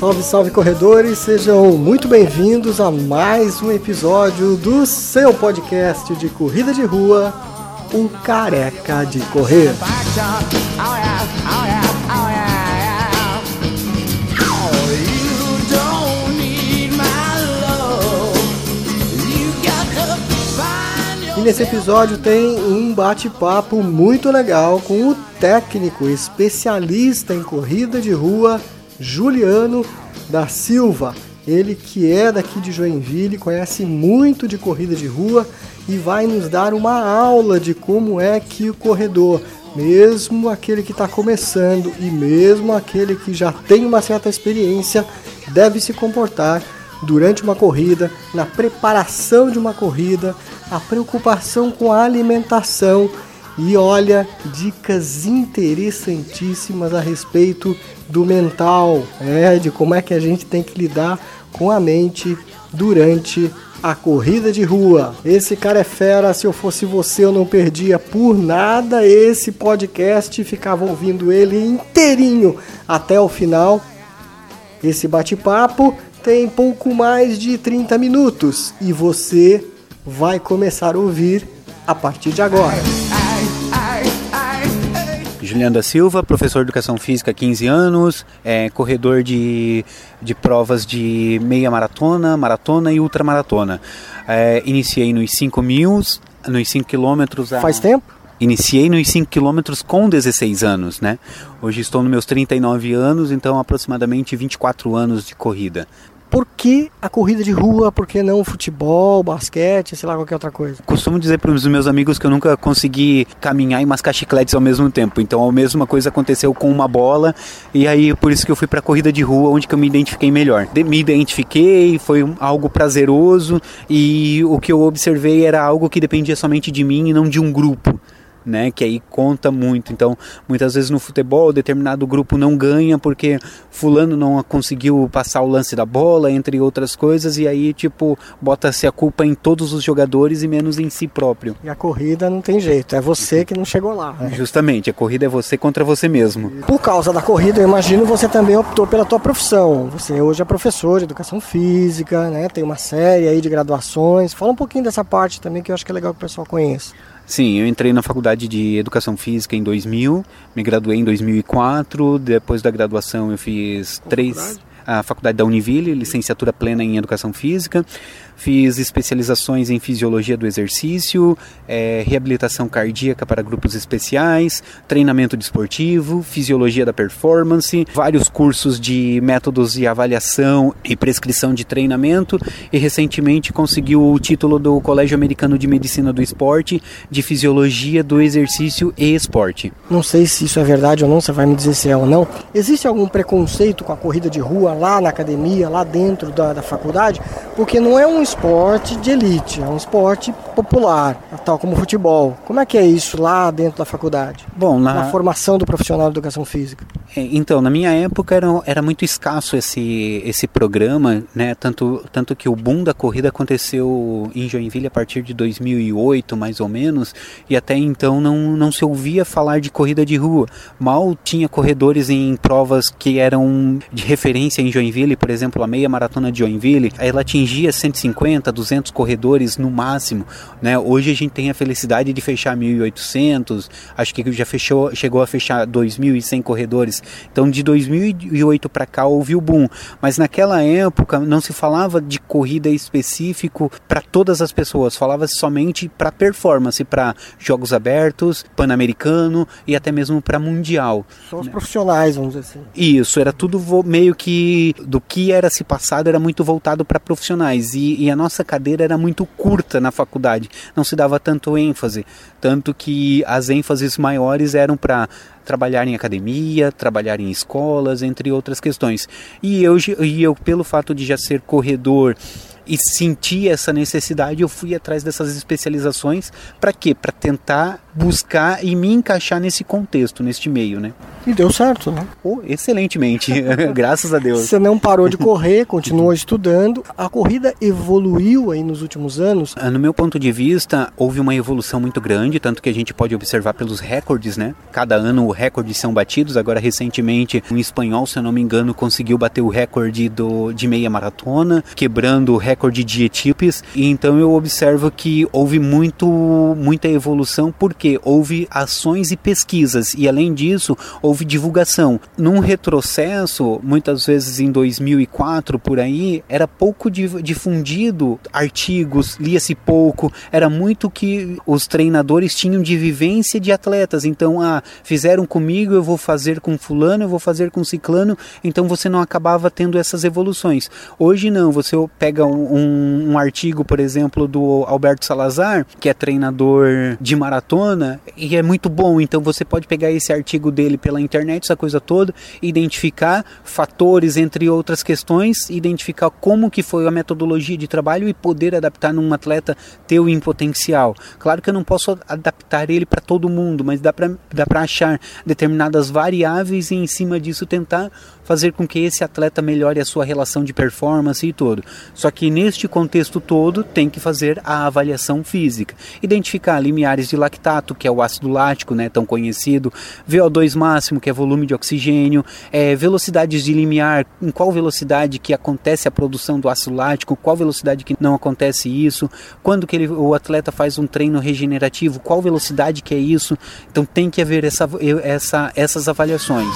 Salve, salve corredores, sejam muito bem-vindos a mais um episódio do seu podcast de corrida de rua, o Careca de Correr. E nesse episódio tem um bate-papo muito legal com o técnico especialista em corrida de rua Juliano da Silva. Ele que é daqui de Joinville, conhece muito de corrida de rua e vai nos dar uma aula de como é que o corredor, mesmo aquele que está começando e mesmo aquele que já tem uma certa experiência, deve se comportar durante uma corrida, na preparação de uma corrida, a preocupação com a alimentação e olha, dicas interessantíssimas a respeito do mental, é, de como é que a gente tem que lidar com a mente durante a corrida de rua. Esse cara é fera, se eu fosse você eu não perdia por nada esse podcast, ficava ouvindo ele inteirinho até o final. Esse bate-papo tem pouco mais de 30 minutos e você vai começar a ouvir a partir de agora. Juliano da Silva, professor de Educação Física há 15 anos, é, corredor de, de provas de meia maratona, maratona e ultramaratona. É, iniciei nos 5 mil, nos 5 quilômetros. Faz tempo? Iniciei nos 5 quilômetros com 16 anos, né? Hoje estou nos meus 39 anos, então aproximadamente 24 anos de corrida. Por que a corrida de rua? Por que não futebol, basquete, sei lá, qualquer outra coisa? Costumo dizer para os meus amigos que eu nunca consegui caminhar e mascar chicletes ao mesmo tempo. Então a mesma coisa aconteceu com uma bola e aí por isso que eu fui para a corrida de rua, onde que eu me identifiquei melhor. Me identifiquei, foi algo prazeroso e o que eu observei era algo que dependia somente de mim e não de um grupo né? Que aí conta muito. Então, muitas vezes no futebol, determinado grupo não ganha porque fulano não conseguiu passar o lance da bola, entre outras coisas, e aí, tipo, bota-se a culpa em todos os jogadores e menos em si próprio. E a corrida não tem jeito, é você que não chegou lá. Né? Justamente, a corrida é você contra você mesmo. Por causa da corrida, eu imagino você também optou pela tua profissão. Você hoje é professor de educação física, né? Tem uma série aí de graduações. Fala um pouquinho dessa parte também que eu acho que é legal que o pessoal conheça. Sim, eu entrei na faculdade de Educação Física em 2000, me graduei em 2004, depois da graduação eu fiz três a faculdade da Univille, licenciatura plena em Educação Física. Fiz especializações em Fisiologia do Exercício, é, Reabilitação Cardíaca para grupos especiais, Treinamento desportivo, Fisiologia da Performance, vários cursos de métodos de avaliação e prescrição de treinamento e recentemente consegui o título do Colégio Americano de Medicina do Esporte de Fisiologia do Exercício e Esporte. Não sei se isso é verdade ou não, você vai me dizer se é ou não. Existe algum preconceito com a corrida de rua lá na academia, lá dentro da, da faculdade? Porque não é um esporte de elite, é um esporte popular, tal como o futebol. Como é que é isso lá dentro da faculdade? Bom, na, na formação do profissional de educação física. É, então, na minha época era, era muito escasso esse, esse programa, né? Tanto, tanto que o boom da corrida aconteceu em Joinville a partir de 2008, mais ou menos, e até então não, não se ouvia falar de corrida de rua. Mal tinha corredores em provas que eram de referência em Joinville, por exemplo, a meia maratona de Joinville, ela atingia 150, 200 corredores no máximo, né? Hoje a gente tem a felicidade de fechar 1.800, acho que já fechou, chegou a fechar 2.100 corredores. Então de 2008 para cá houve o boom, mas naquela época não se falava de corrida específico para todas as pessoas, falava somente para performance, para jogos abertos, pan-americano e até mesmo para mundial. Só os né? profissionais, vamos dizer assim. Isso, era tudo meio que do que era se passado era muito voltado para profissionais. E, e, a nossa cadeira era muito curta na faculdade, não se dava tanto ênfase, tanto que as ênfases maiores eram para trabalhar em academia, trabalhar em escolas, entre outras questões. E eu, e eu pelo fato de já ser corredor e senti essa necessidade, eu fui atrás dessas especializações para quê? Para tentar buscar e me encaixar nesse contexto, neste meio, né? E deu certo, né? Oh, excelentemente, graças a Deus. Você não parou de correr, continuou estudando. A corrida evoluiu aí nos últimos anos? Ah, no meu ponto de vista, houve uma evolução muito grande, tanto que a gente pode observar pelos recordes, né? Cada ano recordes são batidos. Agora, recentemente, um espanhol, se eu não me engano, conseguiu bater o recorde do, de meia maratona, quebrando o recorde de etíopes. E então eu observo que houve muito, muita evolução, porque houve ações e pesquisas, e além disso, houve divulgação. Num retrocesso, muitas vezes em 2004 por aí, era pouco difundido artigos, lia-se pouco, era muito que os treinadores tinham de vivência de atletas. Então, ah, fizeram comigo, eu vou fazer com fulano, eu vou fazer com ciclano, então você não acabava tendo essas evoluções. Hoje não, você pega um, um, um artigo, por exemplo, do Alberto Salazar, que é treinador de maratona, e é muito bom, então você pode pegar esse artigo dele pela internet, essa coisa toda, identificar fatores, entre outras questões, identificar como que foi a metodologia de trabalho e poder adaptar num atleta teu em potencial. Claro que eu não posso adaptar ele para todo mundo, mas dá para dá achar determinadas variáveis e em cima disso tentar fazer com que esse atleta melhore a sua relação de performance e tudo. Só que neste contexto todo tem que fazer a avaliação física, identificar limiares de lactato, que é o ácido lático, né, tão conhecido, VO2 máximo, que é volume de oxigênio, é, velocidades de limiar, em qual velocidade que acontece a produção do ácido lático, qual velocidade que não acontece isso, quando que ele, o atleta faz um treino regenerativo, qual velocidade que é isso. Então tem que haver essa, essa, essas avaliações.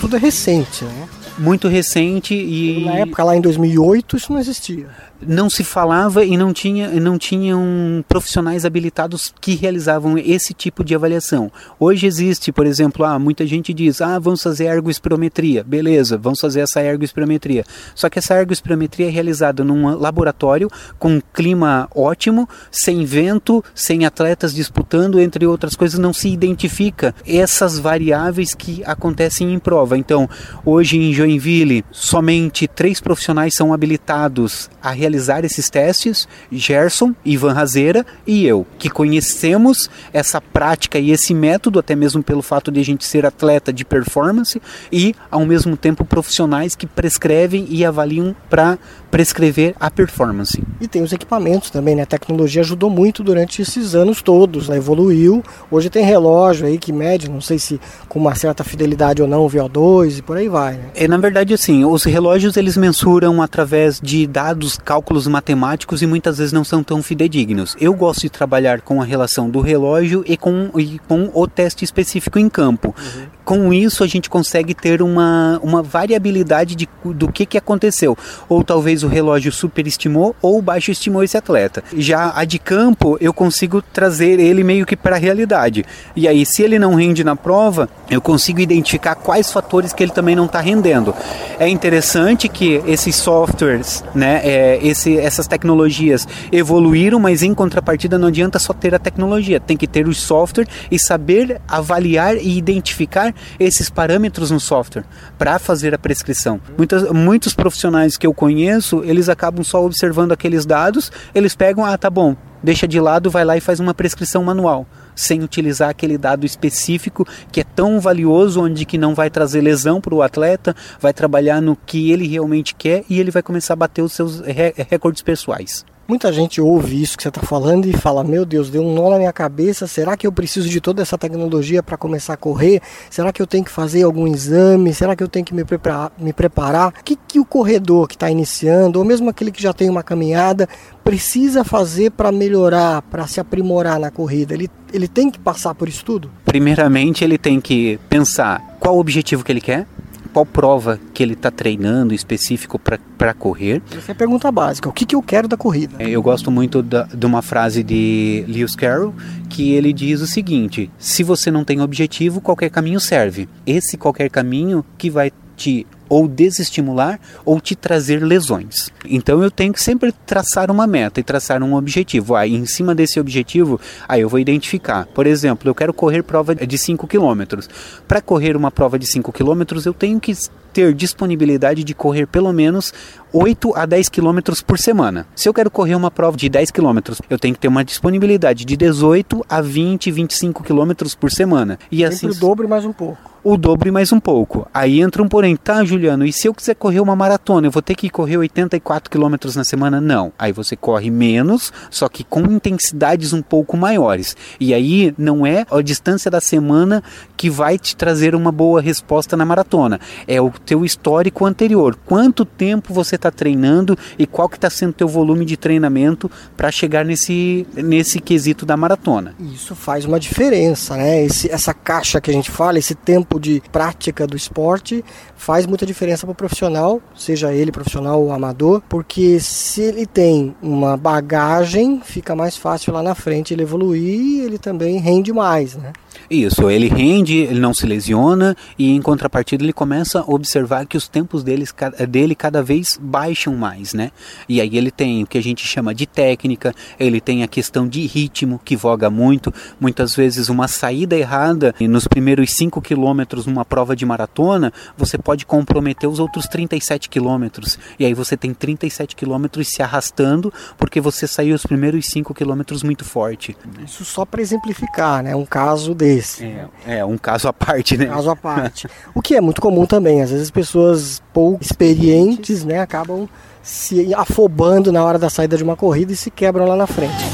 tudo é recente, né? Muito recente e. Na época, lá em 2008, isso não existia não se falava e não tinha não tinham profissionais habilitados que realizavam esse tipo de avaliação. Hoje existe, por exemplo, ah, muita gente diz: "Ah, vamos fazer ergoespirometria". Beleza, vamos fazer essa ergoespirometria. Só que essa ergoespirometria é realizada num laboratório com clima ótimo, sem vento, sem atletas disputando, entre outras coisas, não se identifica essas variáveis que acontecem em prova. Então, hoje em Joinville, somente três profissionais são habilitados a realizar realizar esses testes, Gerson, Ivan Razeira e eu, que conhecemos essa prática e esse método, até mesmo pelo fato de a gente ser atleta de performance e, ao mesmo tempo, profissionais que prescrevem e avaliam para prescrever a performance. E tem os equipamentos também, né? A tecnologia ajudou muito durante esses anos todos, né? evoluiu. Hoje tem relógio aí que mede, não sei se com uma certa fidelidade ou não, o VO2 e por aí vai, né? É, na verdade, assim, os relógios eles mensuram através de dados cálculos matemáticos e muitas vezes não são tão fidedignos. Eu gosto de trabalhar com a relação do relógio e com, e com o teste específico em campo. Uhum. Com isso, a gente consegue ter uma, uma variabilidade de, do que, que aconteceu. Ou talvez o relógio superestimou ou baixo estimou esse atleta. Já a de campo, eu consigo trazer ele meio que para a realidade. E aí, se ele não rende na prova, eu consigo identificar quais fatores que ele também não está rendendo. É interessante que esses softwares, né, é, esse, essas tecnologias evoluíram, mas em contrapartida não adianta só ter a tecnologia, tem que ter o software e saber avaliar e identificar esses parâmetros no software para fazer a prescrição. Muitas, muitos profissionais que eu conheço, eles acabam só observando aqueles dados, eles pegam, ah, tá bom, deixa de lado, vai lá e faz uma prescrição manual sem utilizar aquele dado específico que é tão valioso, onde que não vai trazer lesão para o atleta, vai trabalhar no que ele realmente quer e ele vai começar a bater os seus recordes pessoais. Muita gente ouve isso que você está falando e fala: Meu Deus, deu um nó na minha cabeça. Será que eu preciso de toda essa tecnologia para começar a correr? Será que eu tenho que fazer algum exame? Será que eu tenho que me preparar? Me preparar? O que, que o corredor que está iniciando, ou mesmo aquele que já tem uma caminhada, precisa fazer para melhorar, para se aprimorar na corrida? Ele, ele tem que passar por isso tudo? Primeiramente, ele tem que pensar qual o objetivo que ele quer qual prova que ele está treinando específico para correr. Essa é a pergunta básica. O que, que eu quero da corrida? É, eu gosto muito da, de uma frase de Lewis Carroll que ele diz o seguinte: se você não tem objetivo, qualquer caminho serve. Esse qualquer caminho que vai te ou desestimular ou te trazer lesões. Então eu tenho que sempre traçar uma meta e traçar um objetivo. Aí em cima desse objetivo, aí eu vou identificar. Por exemplo, eu quero correr prova de 5 km. Para correr uma prova de 5 km, eu tenho que ter disponibilidade de correr pelo menos 8 a 10 quilômetros por semana. Se eu quero correr uma prova de 10 quilômetros, eu tenho que ter uma disponibilidade de 18 a 20, 25 quilômetros por semana. E Sempre assim o dobro mais um pouco o dobro e mais um pouco. Aí entra um porém, tá, Juliano, e se eu quiser correr uma maratona, eu vou ter que correr 84 quilômetros na semana? Não. Aí você corre menos, só que com intensidades um pouco maiores. E aí não é a distância da semana que vai te trazer uma boa resposta na maratona. É o teu histórico anterior. Quanto tempo você está treinando e qual que está sendo teu volume de treinamento para chegar nesse, nesse quesito da maratona. Isso faz uma diferença, né? Esse, essa caixa que a gente fala, esse tempo de prática do esporte faz muita diferença para o profissional, seja ele profissional ou amador, porque se ele tem uma bagagem, fica mais fácil lá na frente ele evoluir e ele também rende mais, né? Isso, ele rende, ele não se lesiona e em contrapartida ele começa a observar que os tempos deles, dele cada vez baixam mais, né? E aí ele tem o que a gente chama de técnica, ele tem a questão de ritmo que voga muito, muitas vezes uma saída errada e nos primeiros 5 quilômetros numa prova de maratona, você pode comprometer os outros 37 quilômetros e aí você tem 37 quilômetros se arrastando porque você saiu os primeiros 5 quilômetros muito forte. Isso só para exemplificar, né? Um caso desse desse. É, é, um caso à parte, né? Um caso à parte. o que é muito comum também, às vezes pessoas pouco experientes, né, acabam se afobando na hora da saída de uma corrida e se quebram lá na frente.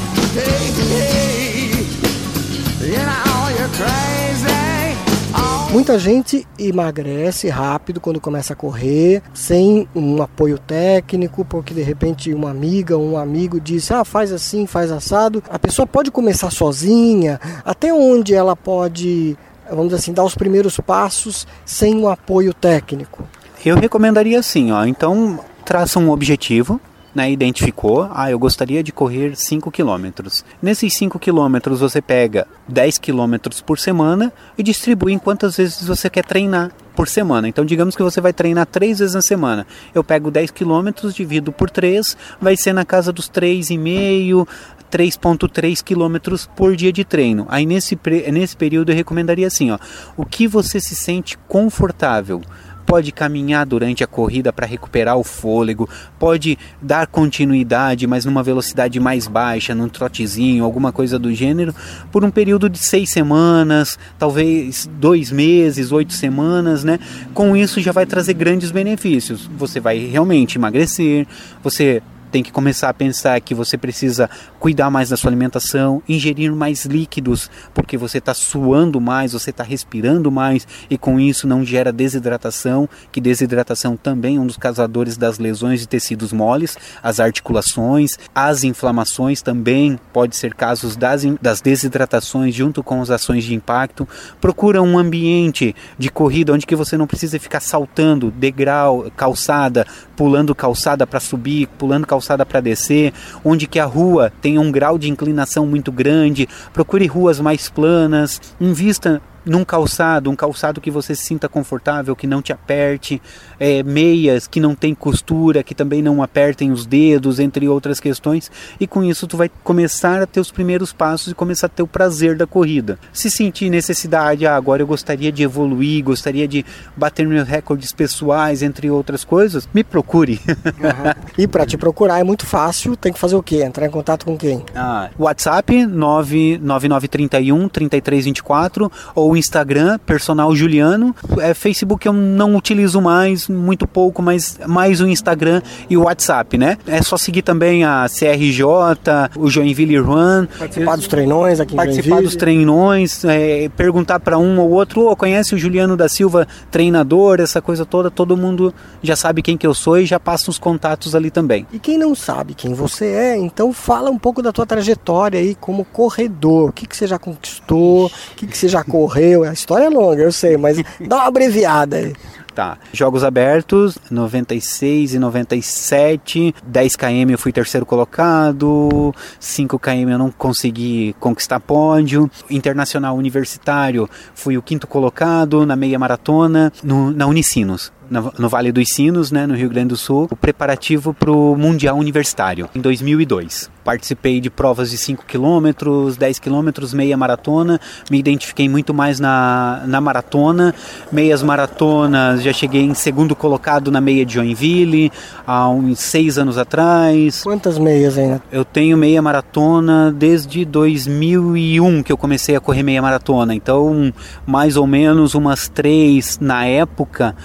Muita gente emagrece rápido quando começa a correr, sem um apoio técnico, porque de repente uma amiga ou um amigo disse: "Ah, faz assim, faz assado". A pessoa pode começar sozinha, até onde ela pode, vamos dizer assim, dar os primeiros passos sem um apoio técnico. Eu recomendaria assim, ó, então traça um objetivo, né, identificou, ah, eu gostaria de correr 5 quilômetros. Nesses 5 quilômetros você pega 10 quilômetros por semana e distribui em quantas vezes você quer treinar por semana. Então, digamos que você vai treinar 3 vezes na semana. Eu pego 10 quilômetros, divido por 3, vai ser na casa dos 3,5, 3,3 quilômetros por dia de treino. Aí nesse, nesse período eu recomendaria assim, ó, o que você se sente confortável pode caminhar durante a corrida para recuperar o fôlego, pode dar continuidade, mas numa velocidade mais baixa, num trotezinho, alguma coisa do gênero, por um período de seis semanas, talvez dois meses, oito semanas, né? Com isso já vai trazer grandes benefícios. Você vai realmente emagrecer, você tem que começar a pensar que você precisa cuidar mais da sua alimentação, ingerir mais líquidos, porque você está suando mais, você está respirando mais e com isso não gera desidratação, que desidratação também é um dos causadores das lesões de tecidos moles, as articulações, as inflamações também pode ser casos das, das desidratações junto com as ações de impacto. Procura um ambiente de corrida onde que você não precisa ficar saltando degrau, calçada, pulando calçada para subir, pulando calçada calçada para descer, onde que a rua tem um grau de inclinação muito grande, procure ruas mais planas, invista num calçado, um calçado que você se sinta confortável, que não te aperte, é, meias que não tem costura, que também não apertem os dedos, entre outras questões, e com isso tu vai começar a ter os primeiros passos e começar a ter o prazer da corrida. Se sentir necessidade, ah, agora eu gostaria de evoluir, gostaria de bater meus recordes pessoais, entre outras coisas, me procure. Uhum. E para te procurar é muito fácil, tem que fazer o quê? Entrar em contato com quem? Ah, WhatsApp 99931 3324 ou Instagram, personal Juliano. É, Facebook eu não utilizo mais, muito pouco, mas mais o Instagram e o WhatsApp, né? É só seguir também a CRJ, o Joinville Run. Participar dos treinões aqui em Participar Joinville. dos treinões, é, perguntar para um ou outro, oh, conhece o Juliano da Silva, treinador, essa coisa toda, todo mundo já sabe quem que eu sou e já passa os contatos ali também. E quem não sabe quem você é, então fala um pouco da tua trajetória aí como corredor. O que, que você já conquistou, o que, que você já correu morreu. A história é longa, eu sei, mas dá uma abreviada aí. Tá. Jogos abertos, 96 e 97. 10 km eu fui terceiro colocado. 5 km eu não consegui conquistar pódio. Internacional universitário, fui o quinto colocado na meia maratona no, na Unicinos. No Vale dos Sinos, né, no Rio Grande do Sul, o preparativo para o Mundial Universitário, em 2002. Participei de provas de 5 km, 10 km, meia maratona, me identifiquei muito mais na, na maratona, meias maratonas, já cheguei em segundo colocado na meia de Joinville, há uns seis anos atrás. Quantas meias ainda? Eu tenho meia maratona desde 2001 que eu comecei a correr meia maratona, então mais ou menos umas três na época,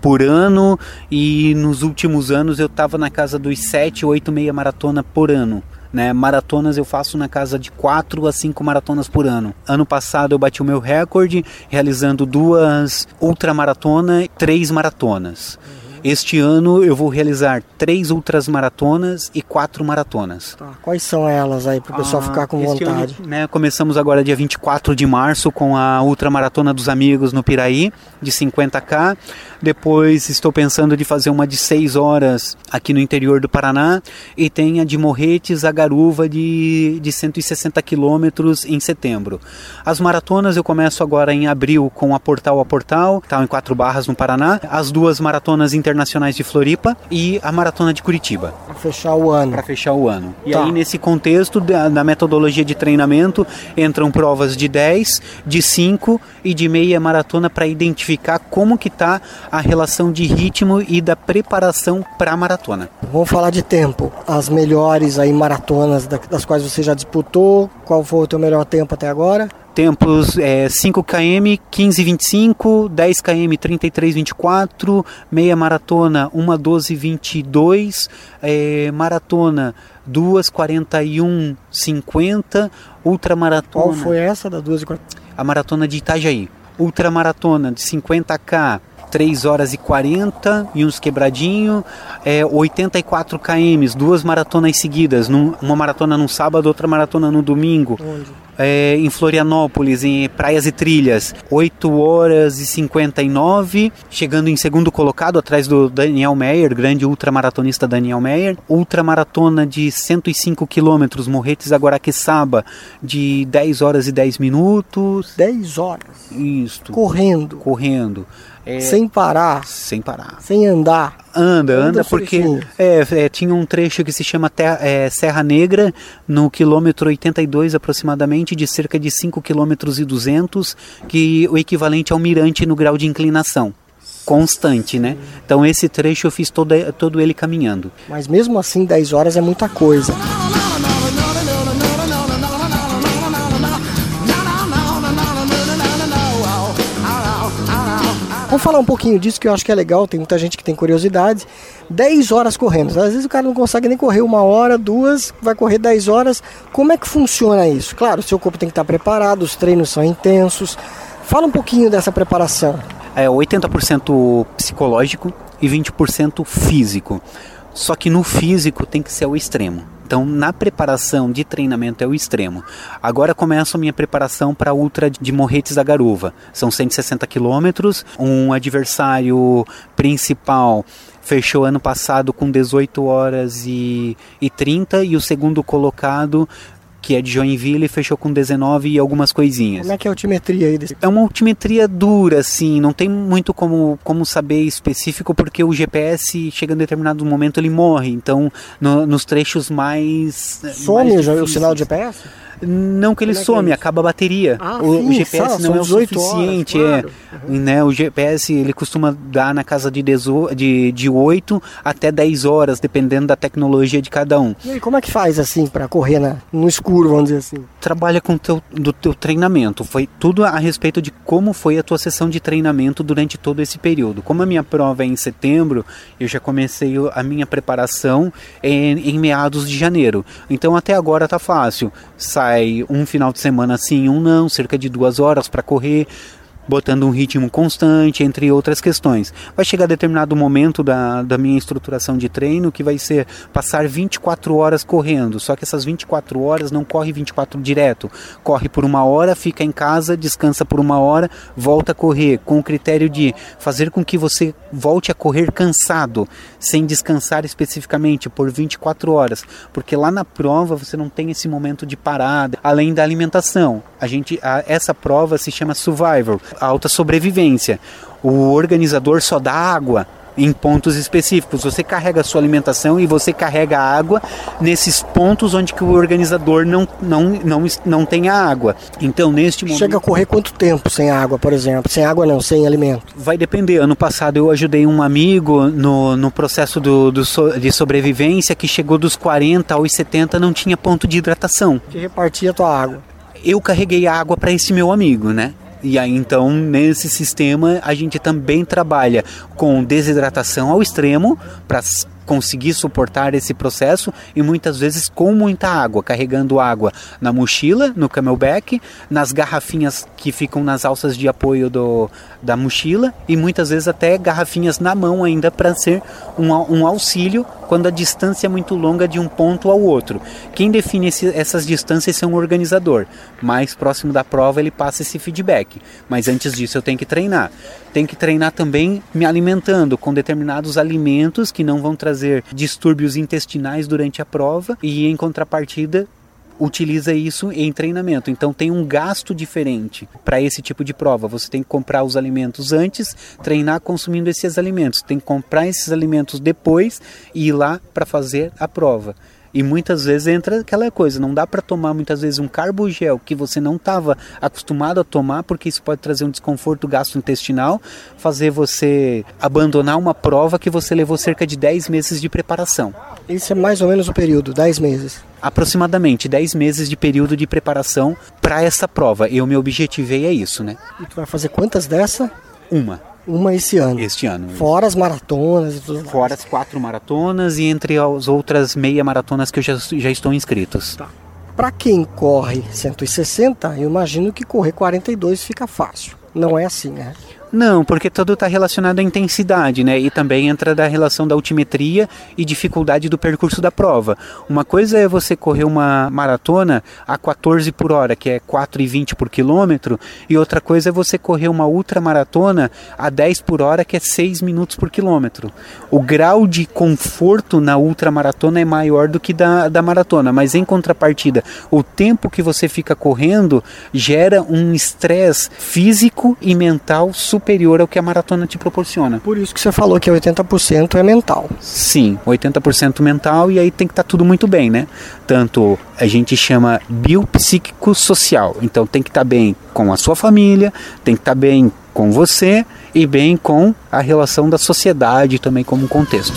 por ano e nos últimos anos eu estava na casa dos 7, 8 meia maratona por ano. Né, maratonas eu faço na casa de 4 a 5 maratonas por ano. Ano passado eu bati o meu recorde realizando duas ultramaratonas, três maratonas. Este ano eu vou realizar três ultras maratonas e quatro maratonas. Tá. Quais são elas aí para o pessoal ah, ficar com vontade? Ano, né, começamos agora dia 24 de março com a ultramaratona dos amigos no Piraí de 50k. Depois estou pensando de fazer uma de 6 horas aqui no interior do Paraná e tem a de Morretes a Garuva de, de 160 quilômetros em setembro. As maratonas eu começo agora em abril com a Portal a Portal, tá em quatro barras no Paraná. As duas maratonas internacionais de Floripa e a maratona de Curitiba. Para fechar o ano. Para fechar o ano. E tá. aí nesse contexto da, da, metodologia de treinamento entram provas de 10, de 5 e de meia maratona para identificar como que tá a relação de ritmo e da preparação para a maratona. Vamos falar de tempo. As melhores aí maratonas das quais você já disputou, qual foi o teu melhor tempo até agora? tempos é, 5 km 15:25, 10 km 33:24, meia maratona 1:12:22, é, maratona 2:41:50, ultramaratona. Qual foi essa da 2:40? A maratona de Itajaí. Ultramaratona de 50k 3 horas e 40 e uns quebradinho, é, 84 km, duas maratonas seguidas, num, uma maratona no sábado, outra maratona no domingo. É, em Florianópolis, em Praias e Trilhas, 8 horas e 59, chegando em segundo colocado, atrás do Daniel Meyer, grande ultramaratonista Daniel Meyer. Ultramaratona de 105 quilômetros, Morretes Aguaraqueçaba, de 10 horas e 10 minutos. 10 horas? Isso. Correndo. Correndo. É, sem parar. Sem parar. Sem andar. Anda, anda, anda porque é, é, tinha um trecho que se chama Terra, é, Serra Negra, no quilômetro 82 aproximadamente, de cerca de 5 quilômetros e 200, que o equivalente ao mirante no grau de inclinação constante, né? Então esse trecho eu fiz todo, todo ele caminhando. Mas mesmo assim 10 horas é muita coisa. Falar um pouquinho disso que eu acho que é legal, tem muita gente que tem curiosidade. 10 horas correndo. Às vezes o cara não consegue nem correr uma hora, duas, vai correr 10 horas. Como é que funciona isso? Claro, o seu corpo tem que estar preparado, os treinos são intensos. Fala um pouquinho dessa preparação. É 80% psicológico e 20% físico. Só que no físico tem que ser o extremo. Então, na preparação de treinamento é o extremo. Agora começa a minha preparação para a Ultra de Morretes da Garuva. São 160 quilômetros. Um adversário principal fechou ano passado com 18 horas e, e 30 e o segundo colocado que é de Joinville, fechou com 19 e algumas coisinhas. Como é que é a altimetria aí? Desse... É uma altimetria dura, assim, não tem muito como, como saber específico, porque o GPS chega em determinado momento ele morre, então no, nos trechos mais... Some mais o sinal de GPS? Não que ele Como some, é que é acaba a bateria. Ah, o, sim, o, GPS não é o suficiente. Horas, claro. é, uhum. né, o GPS ele costuma dar na casa de, dezo, de, de 8 até 10 horas, dependendo da tecnologia de cada um. E aí, como é que faz assim para correr na, no escuro, vamos dizer assim? Trabalha com teu, do teu treinamento. Foi tudo a respeito de como foi a tua sessão de treinamento durante todo esse período. Como a minha prova é em setembro, eu já comecei a minha preparação em, em meados de janeiro. Então até agora tá fácil. Sai sai um final de semana sim, um não, cerca de duas horas para correr, botando um ritmo constante, entre outras questões. Vai chegar determinado momento da, da minha estruturação de treino que vai ser passar 24 horas correndo, só que essas 24 horas não corre 24 direto, corre por uma hora, fica em casa, descansa por uma hora, volta a correr, com o critério de fazer com que você volte a correr cansado, sem descansar especificamente por 24 horas, porque lá na prova você não tem esse momento de parada, além da alimentação. A gente, a, essa prova se chama Survivor, alta sobrevivência. O organizador só dá água em pontos específicos. Você carrega a sua alimentação e você carrega a água nesses pontos onde que o organizador não, não, não, não tem a água. Então, neste momento... Chega a correr quanto tempo sem água, por exemplo? Sem água não, sem alimento? Vai depender. Ano passado eu ajudei um amigo no, no processo do, do so, de sobrevivência que chegou dos 40 aos 70 não tinha ponto de hidratação. Que repartia a tua água? Eu carreguei água para esse meu amigo, né? E aí então nesse sistema a gente também trabalha com desidratação ao extremo para conseguir suportar esse processo e muitas vezes com muita água, carregando água na mochila, no camelback, nas garrafinhas que ficam nas alças de apoio do, da mochila e muitas vezes até garrafinhas na mão ainda para ser um, um auxílio quando a distância é muito longa de um ponto ao outro. Quem define esse, essas distâncias é um organizador. Mais próximo da prova ele passa esse feedback. Mas antes disso eu tenho que treinar. Tenho que treinar também me alimentando com determinados alimentos que não vão trazer distúrbios intestinais durante a prova e em contrapartida utiliza isso em treinamento. Então tem um gasto diferente para esse tipo de prova. Você tem que comprar os alimentos antes, treinar consumindo esses alimentos. Tem que comprar esses alimentos depois e ir lá para fazer a prova. E muitas vezes entra aquela coisa, não dá para tomar muitas vezes um carbogel que você não estava acostumado a tomar, porque isso pode trazer um desconforto gastrointestinal, fazer você abandonar uma prova que você levou cerca de 10 meses de preparação. Isso é mais ou menos o período, 10 meses. Aproximadamente 10 meses de período de preparação para essa prova. Eu me objetivei é isso, né? E tu vai fazer quantas dessa? Uma. Uma esse ano. Este ano. Fora as maratonas e tudo Fora as quatro maratonas e entre as outras meia maratonas que eu já, já estou inscritos. Tá. Para quem corre 160, eu imagino que correr 42 fica fácil. Não é assim, né? Não, porque tudo está relacionado à intensidade, né? E também entra da relação da altimetria e dificuldade do percurso da prova. Uma coisa é você correr uma maratona a 14 por hora, que é 4,20 por quilômetro, e outra coisa é você correr uma ultramaratona a 10 por hora, que é 6 minutos por quilômetro. O grau de conforto na ultramaratona é maior do que da, da maratona, mas em contrapartida, o tempo que você fica correndo gera um estresse físico e mental super superior ao que a maratona te proporciona. Por isso que você falou que 80% é mental. Sim, 80% mental e aí tem que estar tá tudo muito bem, né? Tanto a gente chama biopsíquico social. Então tem que estar tá bem com a sua família, tem que estar tá bem com você e bem com a relação da sociedade também como um contexto.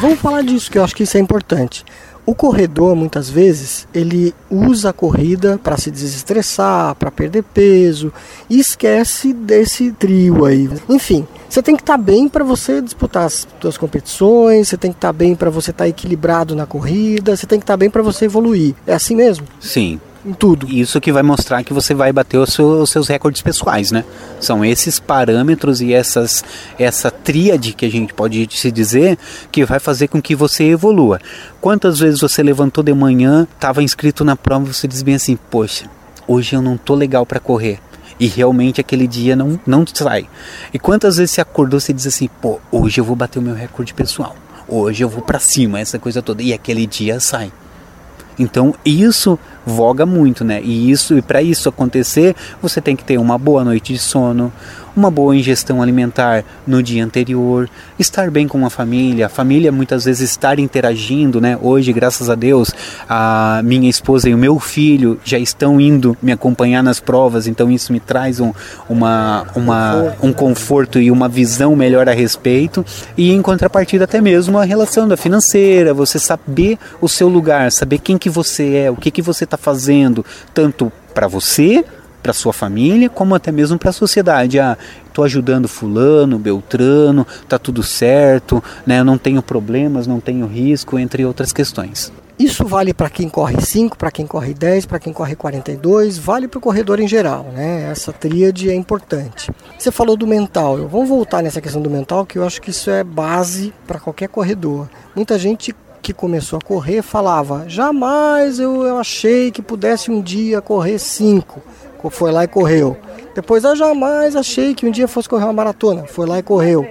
Vamos falar disso, que eu acho que isso é importante. O corredor, muitas vezes, ele usa a corrida para se desestressar, para perder peso e esquece desse trio aí. Enfim, você tem que estar tá bem para você disputar as suas competições, você tem que estar tá bem para você estar tá equilibrado na corrida, você tem que estar tá bem para você evoluir. É assim mesmo? Sim, em tudo. Isso que vai mostrar que você vai bater os, os seus recordes pessoais, né? São esses parâmetros e essas, essa tríade que a gente pode se dizer que vai fazer com que você evolua. Quantas vezes você levantou de manhã, estava inscrito na prova, você diz bem assim, poxa, hoje eu não tô legal para correr e realmente aquele dia não, não sai. E quantas vezes você acordou e diz assim, pô, hoje eu vou bater o meu recorde pessoal, hoje eu vou para cima, essa coisa toda, e aquele dia sai. Então isso voga muito, né? E isso e para isso acontecer, você tem que ter uma boa noite de sono, uma boa ingestão alimentar no dia anterior, estar bem com a família, a família muitas vezes estar interagindo, né? Hoje, graças a Deus, a minha esposa e o meu filho já estão indo me acompanhar nas provas, então isso me traz um, uma, uma, um conforto e uma visão melhor a respeito. E em contrapartida até mesmo a relação da financeira, você saber o seu lugar, saber quem que você é, o que que você está fazendo, tanto para você para sua família, como até mesmo para a sociedade. Ah, estou ajudando fulano, beltrano, tá tudo certo, né? Não tenho problemas, não tenho risco, entre outras questões. Isso vale para quem corre 5, para quem corre 10, para quem corre 42, vale para o corredor em geral, né? Essa tríade é importante. Você falou do mental, vamos voltar nessa questão do mental, que eu acho que isso é base para qualquer corredor. Muita gente que começou a correr falava: jamais eu, eu achei que pudesse um dia correr 5 foi lá e correu. Depois, eu jamais achei que um dia fosse correr uma maratona, foi lá e correu.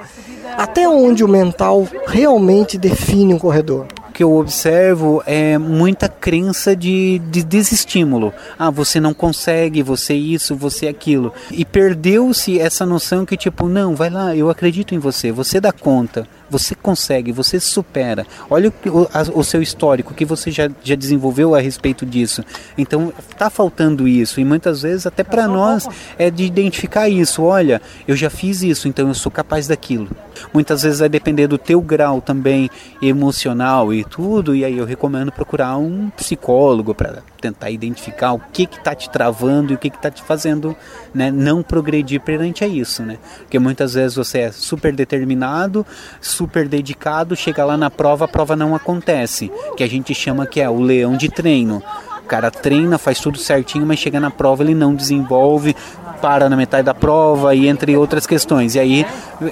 Até onde o mental realmente define um corredor? que eu observo é muita crença de, de desestímulo. Ah, você não consegue, você isso, você aquilo. E perdeu-se essa noção que, tipo, não, vai lá, eu acredito em você, você dá conta. Você consegue, você supera. Olha o, o, o seu histórico, que você já, já desenvolveu a respeito disso. Então, está faltando isso. E muitas vezes, até para nós, é de identificar isso. Olha, eu já fiz isso, então eu sou capaz daquilo. Muitas vezes vai depender do teu grau também emocional e tudo. E aí eu recomendo procurar um psicólogo para tentar identificar o que está te travando e o que está te fazendo né, não progredir perante a isso, né? Porque muitas vezes você é super determinado, super dedicado, chega lá na prova, a prova não acontece, que a gente chama que é o leão de treino. O cara treina, faz tudo certinho, mas chega na prova ele não desenvolve, para na metade da prova e entre outras questões. E aí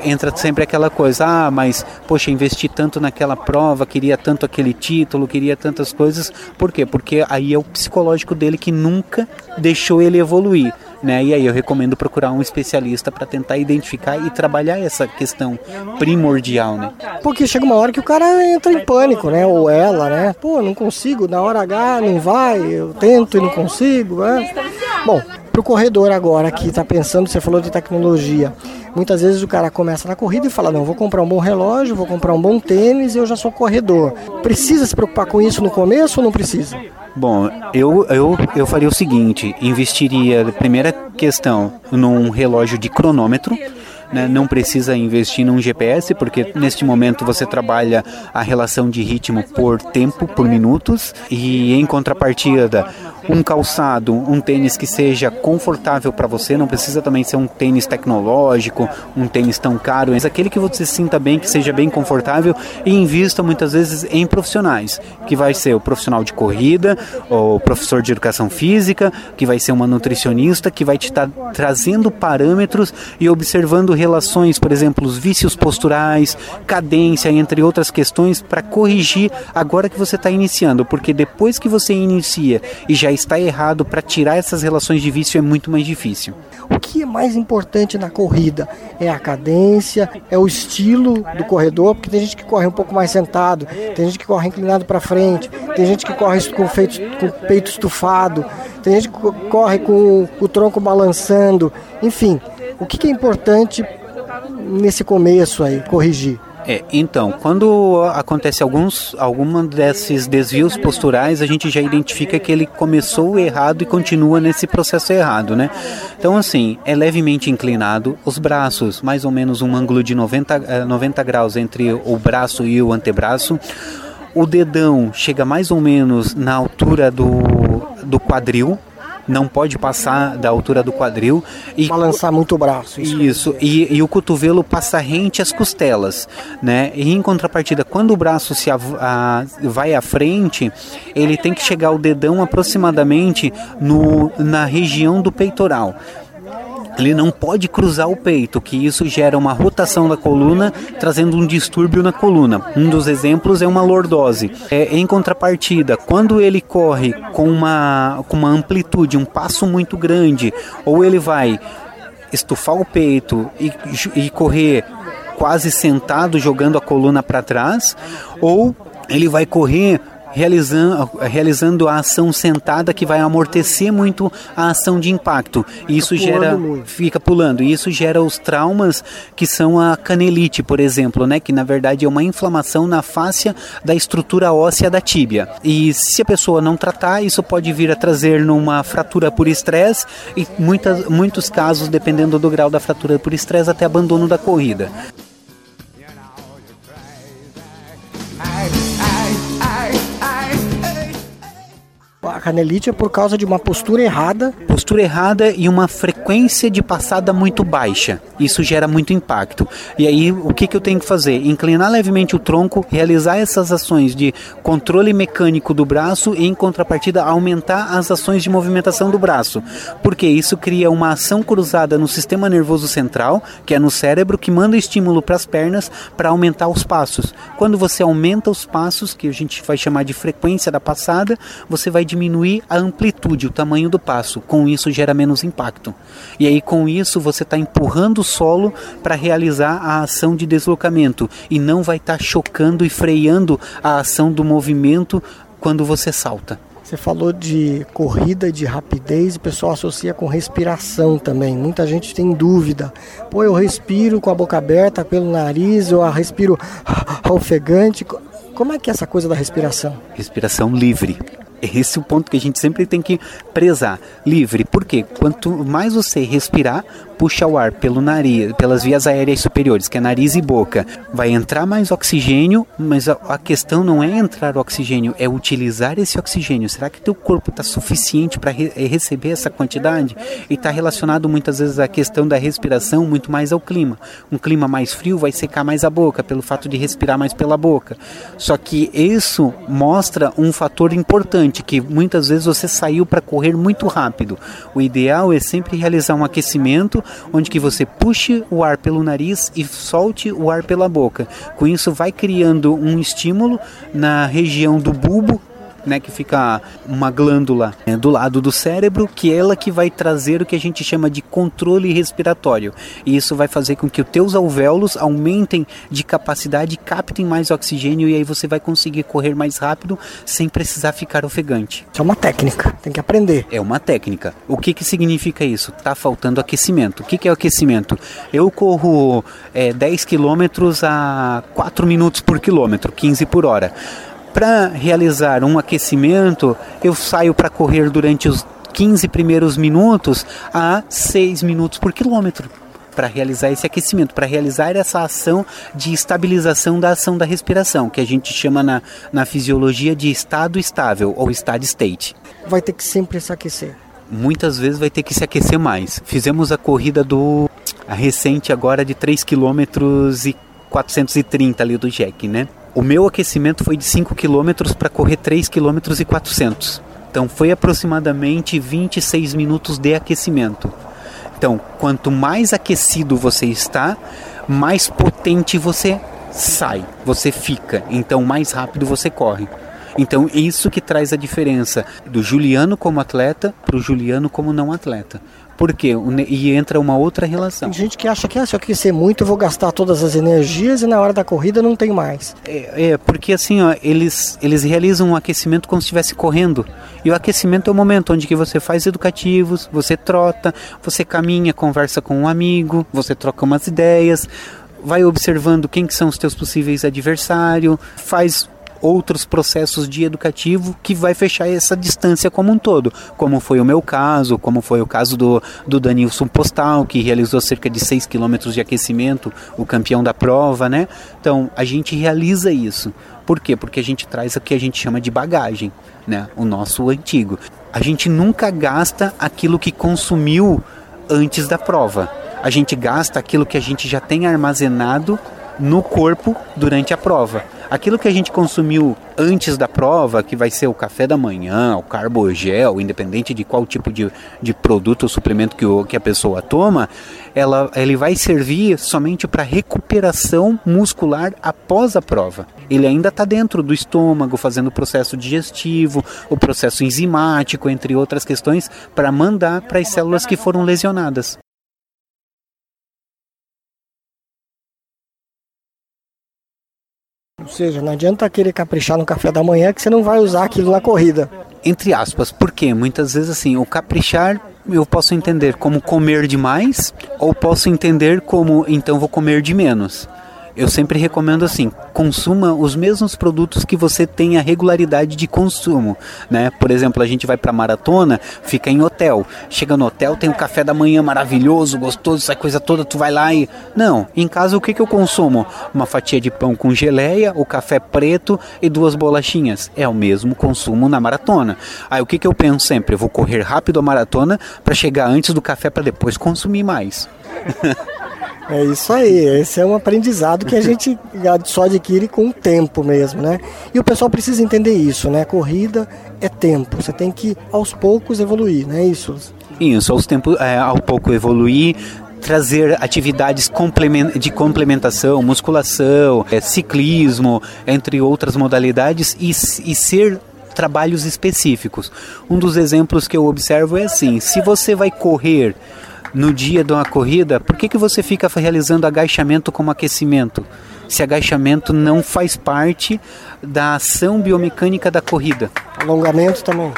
entra sempre aquela coisa, ah, mas poxa, investi tanto naquela prova, queria tanto aquele título, queria tantas coisas. Por quê? Porque aí é o psicológico dele que nunca deixou ele evoluir. Né? E aí eu recomendo procurar um especialista para tentar identificar e trabalhar essa questão primordial, né? Porque chega uma hora que o cara entra em pânico, né? Ou ela, né? Pô, não consigo, na hora H não vai, eu tento e não consigo, né? Bom, pro corredor agora que está pensando, você falou de tecnologia. Muitas vezes o cara começa na corrida e fala: Não, vou comprar um bom relógio, vou comprar um bom tênis eu já sou corredor. Precisa se preocupar com isso no começo ou não precisa? Bom, eu, eu, eu faria o seguinte: investiria, primeira questão, num relógio de cronômetro né? não precisa investir num GPS, porque neste momento você trabalha a relação de ritmo por tempo, por minutos, e em contrapartida, um calçado, um tênis que seja confortável para você, não precisa também ser um tênis tecnológico, um tênis tão caro, mas aquele que você sinta bem, que seja bem confortável e invista muitas vezes em profissionais, que vai ser o profissional de corrida, o professor de educação física, que vai ser uma nutricionista, que vai te estar tá trazendo parâmetros e observando relações, por exemplo, os vícios posturais, cadência, entre outras questões, para corrigir agora que você está iniciando, porque depois que você inicia e já está errado, para tirar essas relações de vício é muito mais difícil. O que é mais importante na corrida? É a cadência, é o estilo do corredor, porque tem gente que corre um pouco mais sentado, tem gente que corre inclinado para frente, tem gente que corre com, feito, com o peito estufado, tem gente que corre com o tronco balançando, enfim, o que é importante nesse começo aí, corrigir? É, então, quando acontece alguns alguma desses desvios posturais, a gente já identifica que ele começou errado e continua nesse processo errado, né? Então, assim, é levemente inclinado, os braços, mais ou menos um ângulo de 90, 90 eh, graus entre o braço e o antebraço. O dedão chega mais ou menos na altura do, do quadril, não pode passar da altura do quadril. E balançar muito o braço. Isso, isso e, e, o cotovelo passa rente às costelas, né? E em contrapartida, quando o braço se a, a, vai à frente, ele tem que chegar o dedão aproximadamente no, na região do peitoral ele não pode cruzar o peito, que isso gera uma rotação da coluna, trazendo um distúrbio na coluna. Um dos exemplos é uma lordose. É, em contrapartida, quando ele corre com uma, com uma amplitude, um passo muito grande, ou ele vai estufar o peito e, e correr quase sentado, jogando a coluna para trás, ou ele vai correr realizando, realizando a ação sentada que vai amortecer muito a ação de impacto. E isso fica gera pulando fica pulando. E isso gera os traumas que são a canelite, por exemplo, né, que na verdade é uma inflamação na fáscia da estrutura óssea da tíbia. E se a pessoa não tratar, isso pode vir a trazer numa fratura por estresse e muitas, muitos casos, dependendo do grau da fratura por estresse, até abandono da corrida. A canelite é por causa de uma postura errada. Postura errada e uma frequência de passada muito baixa. Isso gera muito impacto. E aí, o que, que eu tenho que fazer? Inclinar levemente o tronco, realizar essas ações de controle mecânico do braço e, em contrapartida, aumentar as ações de movimentação do braço. Porque isso cria uma ação cruzada no sistema nervoso central, que é no cérebro, que manda estímulo para as pernas para aumentar os passos. Quando você aumenta os passos, que a gente vai chamar de frequência da passada, você vai diminuir a amplitude, o tamanho do passo. Com isso gera menos impacto. E aí com isso você está empurrando o solo para realizar a ação de deslocamento e não vai estar tá chocando e freando a ação do movimento quando você salta. Você falou de corrida, de rapidez, o pessoal associa com respiração também. Muita gente tem dúvida. Pô, eu respiro com a boca aberta pelo nariz, eu respiro ofegante. Como é que é essa coisa da respiração? Respiração livre. Esse é o ponto que a gente sempre tem que prezar. Livre. Por quê? Quanto mais você respirar, puxa o ar pelo nariz, pelas vias aéreas superiores, que é nariz e boca, vai entrar mais oxigênio, mas a, a questão não é entrar oxigênio, é utilizar esse oxigênio. Será que teu corpo está suficiente para re eh, receber essa quantidade? E está relacionado muitas vezes à questão da respiração muito mais ao clima. Um clima mais frio vai secar mais a boca, pelo fato de respirar mais pela boca. Só que isso mostra um fator importante, que muitas vezes você saiu para correr muito rápido. O ideal é sempre realizar um aquecimento onde que você puxe o ar pelo nariz e solte o ar pela boca. Com isso vai criando um estímulo na região do bulbo né, que fica uma glândula né, do lado do cérebro, que é ela que vai trazer o que a gente chama de controle respiratório. E isso vai fazer com que os teus alvéolos aumentem de capacidade, captem mais oxigênio e aí você vai conseguir correr mais rápido sem precisar ficar ofegante. Isso é uma técnica, tem que aprender. É uma técnica. O que, que significa isso? Tá faltando aquecimento. O que, que é o aquecimento? Eu corro é, 10 quilômetros a 4 minutos por quilômetro, 15 por hora. Para realizar um aquecimento, eu saio para correr durante os 15 primeiros minutos a 6 minutos por quilômetro para realizar esse aquecimento, para realizar essa ação de estabilização da ação da respiração, que a gente chama na, na fisiologia de estado estável ou steady state. Vai ter que sempre se aquecer. Muitas vezes vai ter que se aquecer mais. Fizemos a corrida do a recente agora de 3 km e 430 ali do Jack, né? O meu aquecimento foi de 5 km para correr 3 km e 400. Então foi aproximadamente 26 minutos de aquecimento. Então, quanto mais aquecido você está, mais potente você sai, você fica. Então, mais rápido você corre. Então, isso que traz a diferença do Juliano como atleta para o Juliano como não atleta. Por quê? E entra uma outra relação. Tem gente que acha que ah, se eu aquecer muito, eu vou gastar todas as energias e na hora da corrida não tem mais. É, é porque assim, ó, eles, eles realizam um aquecimento como se estivesse correndo. E o aquecimento é o momento onde que você faz educativos, você trota, você caminha, conversa com um amigo, você troca umas ideias, vai observando quem que são os teus possíveis adversários, faz outros processos de educativo que vai fechar essa distância como um todo, como foi o meu caso, como foi o caso do, do Danilson Postal, que realizou cerca de 6 quilômetros de aquecimento, o campeão da prova, né? Então, a gente realiza isso. Por quê? Porque a gente traz o que a gente chama de bagagem, né? O nosso antigo. A gente nunca gasta aquilo que consumiu antes da prova. A gente gasta aquilo que a gente já tem armazenado no corpo durante a prova aquilo que a gente consumiu antes da prova, que vai ser o café da manhã, o carbogel, independente de qual tipo de, de produto ou suplemento que, o, que a pessoa toma, ela, ele vai servir somente para recuperação muscular após a prova. Ele ainda está dentro do estômago, fazendo o processo digestivo, o processo enzimático, entre outras questões, para mandar para as células que foram lesionadas. Ou seja, não adianta querer caprichar no café da manhã que você não vai usar aquilo na corrida. Entre aspas, porque muitas vezes assim, o caprichar eu posso entender como comer demais ou posso entender como então vou comer de menos eu sempre recomendo assim, consuma os mesmos produtos que você tem a regularidade de consumo, né? Por exemplo, a gente vai para maratona, fica em hotel. Chega no hotel, tem o um café da manhã maravilhoso, gostoso, essa coisa toda, tu vai lá e não, em casa o que que eu consumo? Uma fatia de pão com geleia, o café preto e duas bolachinhas. É o mesmo consumo na maratona. Aí o que que eu penso sempre? Eu vou correr rápido a maratona para chegar antes do café para depois consumir mais. É isso aí, esse é um aprendizado que a gente só adquire com o tempo mesmo, né? E o pessoal precisa entender isso, né? Corrida é tempo, você tem que aos poucos evoluir, não é isso? Isso, aos tempos, é, ao pouco evoluir, trazer atividades de complementação, musculação, é, ciclismo, entre outras modalidades e, e ser trabalhos específicos. Um dos exemplos que eu observo é assim: se você vai correr no dia de uma corrida, por que, que você fica realizando agachamento como aquecimento? Se agachamento não faz parte da ação biomecânica da corrida. Alongamento também.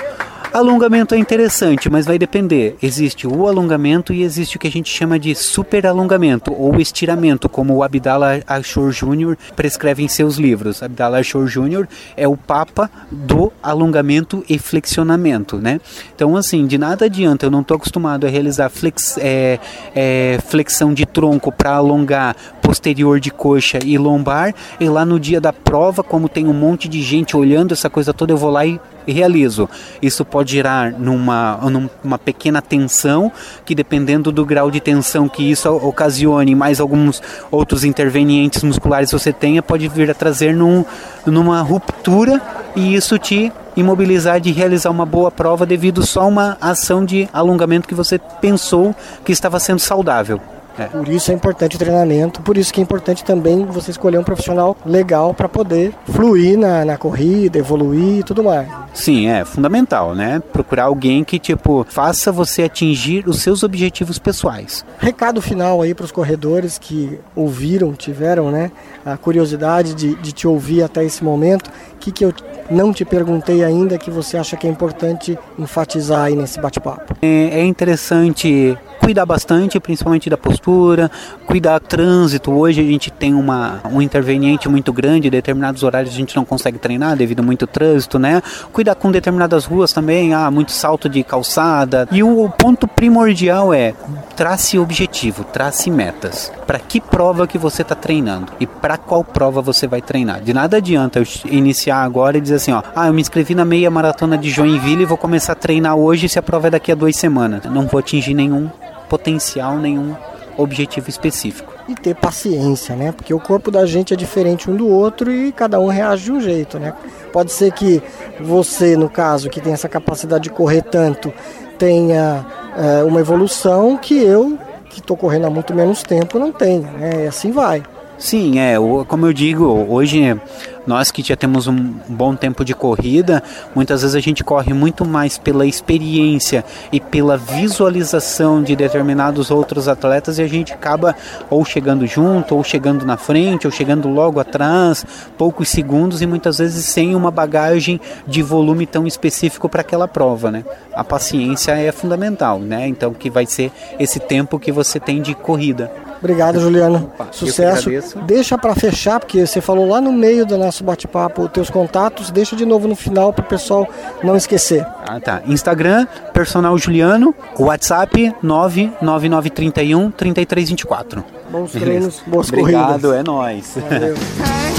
Alongamento é interessante, mas vai depender. Existe o alongamento e existe o que a gente chama de superalongamento ou estiramento, como o Abdallah Ashur Jr. prescreve em seus livros. Abdallah Ashur Jr. é o papa do alongamento e flexionamento, né? Então, assim, de nada adianta, eu não estou acostumado a realizar flex, é, é, flexão de tronco para alongar posterior de coxa e lombar, e lá no dia da prova, como tem um monte de gente olhando essa coisa toda, eu vou lá e realizo. Isso pode gerar numa, numa pequena tensão, que dependendo do grau de tensão que isso ocasione, mais alguns outros intervenientes musculares você tenha, pode vir a trazer num, numa ruptura e isso te imobilizar de realizar uma boa prova devido só a uma ação de alongamento que você pensou que estava sendo saudável. É. Por isso é importante o treinamento, por isso que é importante também você escolher um profissional legal para poder fluir na, na corrida, evoluir e tudo mais. Sim, é fundamental, né? Procurar alguém que, tipo, faça você atingir os seus objetivos pessoais. Recado final aí para os corredores que ouviram, tiveram, né, a curiosidade de, de te ouvir até esse momento. O que, que eu não te perguntei ainda que você acha que é importante enfatizar aí nesse bate-papo? É, é interessante cuidar bastante, principalmente da postura, cuidar do trânsito. Hoje a gente tem uma, um interveniente muito grande, determinados horários a gente não consegue treinar devido a muito trânsito, né? Cuidar com determinadas ruas também, ah, muito salto de calçada. E o ponto primordial é trace objetivo, trace metas. Para que prova que você está treinando e para qual prova você vai treinar? De nada adianta eu iniciar agora e dizer assim, ó, ah, eu me inscrevi na meia maratona de Joinville e vou começar a treinar hoje se a prova é daqui a duas semanas. Não vou atingir nenhum potencial, nenhum objetivo específico. E ter paciência, né? Porque o corpo da gente é diferente um do outro e cada um reage de um jeito, né? Pode ser que você, no caso, que tem essa capacidade de correr tanto, tenha é, uma evolução que eu, que estou correndo há muito menos tempo, não tenho. Né? E assim vai. Sim, é, como eu digo, hoje nós que já temos um bom tempo de corrida, muitas vezes a gente corre muito mais pela experiência e pela visualização de determinados outros atletas e a gente acaba ou chegando junto, ou chegando na frente, ou chegando logo atrás, poucos segundos e muitas vezes sem uma bagagem de volume tão específico para aquela prova, né? A paciência é fundamental, né? Então que vai ser esse tempo que você tem de corrida. Obrigado, Juliano. Opa, Sucesso. Deixa para fechar, porque você falou lá no meio do nosso bate-papo teus contatos. Deixa de novo no final para o pessoal não esquecer. Ah, tá. Instagram, personal Juliano. WhatsApp, 99931 3324. Bons treinos, boas Obrigado, corridas. Obrigado, é nóis. Valeu.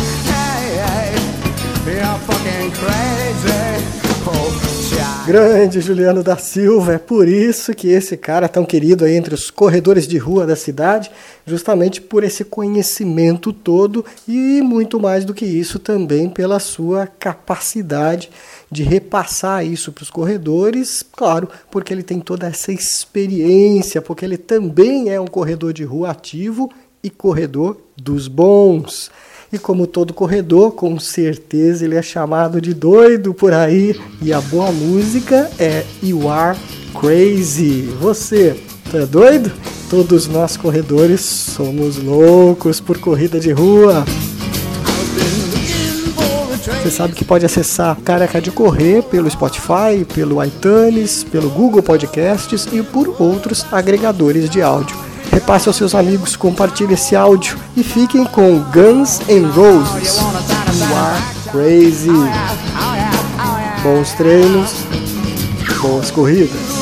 Grande Juliano da Silva, é por isso que esse cara é tão querido aí entre os corredores de rua da cidade, justamente por esse conhecimento todo e muito mais do que isso também pela sua capacidade de repassar isso para os corredores, claro, porque ele tem toda essa experiência, porque ele também é um corredor de rua ativo e corredor dos bons. E como todo corredor, com certeza ele é chamado de doido por aí. E a boa música é You Are Crazy. Você, é doido? Todos nós corredores somos loucos por corrida de rua. Você sabe que pode acessar Careca de Correr pelo Spotify, pelo iTunes, pelo Google Podcasts e por outros agregadores de áudio repasse aos seus amigos, compartilhe esse áudio e fiquem com Guns N' Roses. You are crazy. Bons treinos, boas corridas.